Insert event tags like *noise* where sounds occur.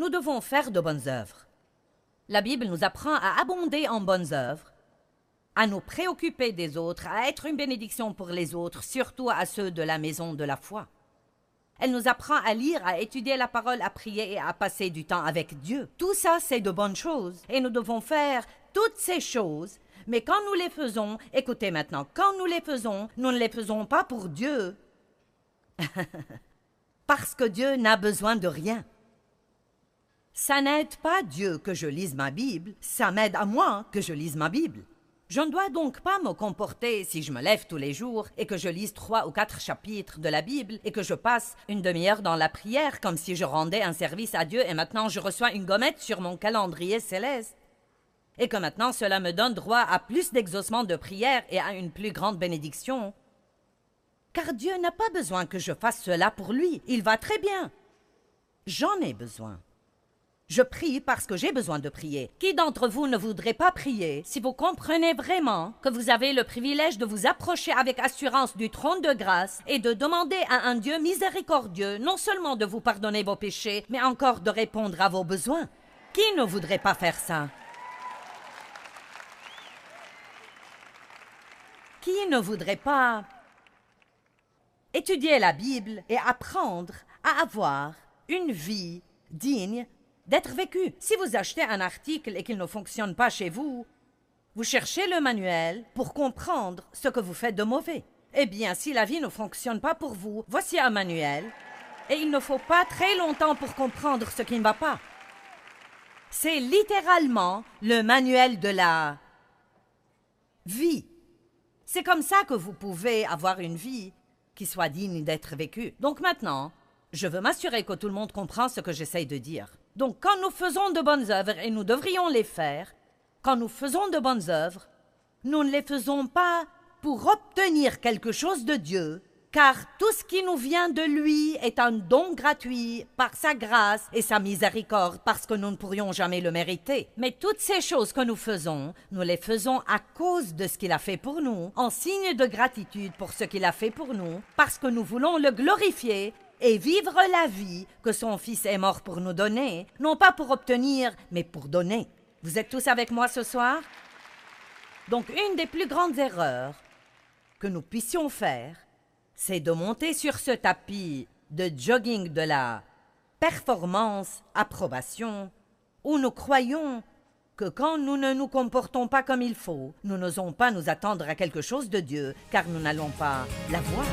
nous devons faire de bonnes œuvres. La Bible nous apprend à abonder en bonnes œuvres, à nous préoccuper des autres, à être une bénédiction pour les autres, surtout à ceux de la maison de la foi. Elle nous apprend à lire, à étudier la parole, à prier et à passer du temps avec Dieu. Tout ça, c'est de bonnes choses. Et nous devons faire toutes ces choses. Mais quand nous les faisons, écoutez maintenant, quand nous les faisons, nous ne les faisons pas pour Dieu. *laughs* Parce que Dieu n'a besoin de rien. Ça n'aide pas Dieu que je lise ma Bible, ça m'aide à moi que je lise ma Bible. Je ne dois donc pas me comporter si je me lève tous les jours et que je lise trois ou quatre chapitres de la Bible et que je passe une demi-heure dans la prière comme si je rendais un service à Dieu et maintenant je reçois une gommette sur mon calendrier céleste. Et que maintenant cela me donne droit à plus d'exaucement de prière et à une plus grande bénédiction. Car Dieu n'a pas besoin que je fasse cela pour lui, il va très bien. J'en ai besoin. Je prie parce que j'ai besoin de prier. Qui d'entre vous ne voudrait pas prier si vous comprenez vraiment que vous avez le privilège de vous approcher avec assurance du trône de grâce et de demander à un Dieu miséricordieux non seulement de vous pardonner vos péchés, mais encore de répondre à vos besoins? Qui ne voudrait pas faire ça? Qui ne voudrait pas étudier la Bible et apprendre à avoir une vie digne d'être vécu. Si vous achetez un article et qu'il ne fonctionne pas chez vous, vous cherchez le manuel pour comprendre ce que vous faites de mauvais. Eh bien, si la vie ne fonctionne pas pour vous, voici un manuel, et il ne faut pas très longtemps pour comprendre ce qui ne va pas. C'est littéralement le manuel de la vie. C'est comme ça que vous pouvez avoir une vie qui soit digne d'être vécue. Donc maintenant, je veux m'assurer que tout le monde comprend ce que j'essaye de dire. Donc quand nous faisons de bonnes œuvres, et nous devrions les faire, quand nous faisons de bonnes œuvres, nous ne les faisons pas pour obtenir quelque chose de Dieu, car tout ce qui nous vient de lui est un don gratuit par sa grâce et sa miséricorde, parce que nous ne pourrions jamais le mériter. Mais toutes ces choses que nous faisons, nous les faisons à cause de ce qu'il a fait pour nous, en signe de gratitude pour ce qu'il a fait pour nous, parce que nous voulons le glorifier et vivre la vie que son Fils est mort pour nous donner, non pas pour obtenir, mais pour donner. Vous êtes tous avec moi ce soir? Donc une des plus grandes erreurs que nous puissions faire, c'est de monter sur ce tapis de jogging de la performance, approbation, où nous croyons que quand nous ne nous comportons pas comme il faut, nous n'osons pas nous attendre à quelque chose de Dieu, car nous n'allons pas l'avoir.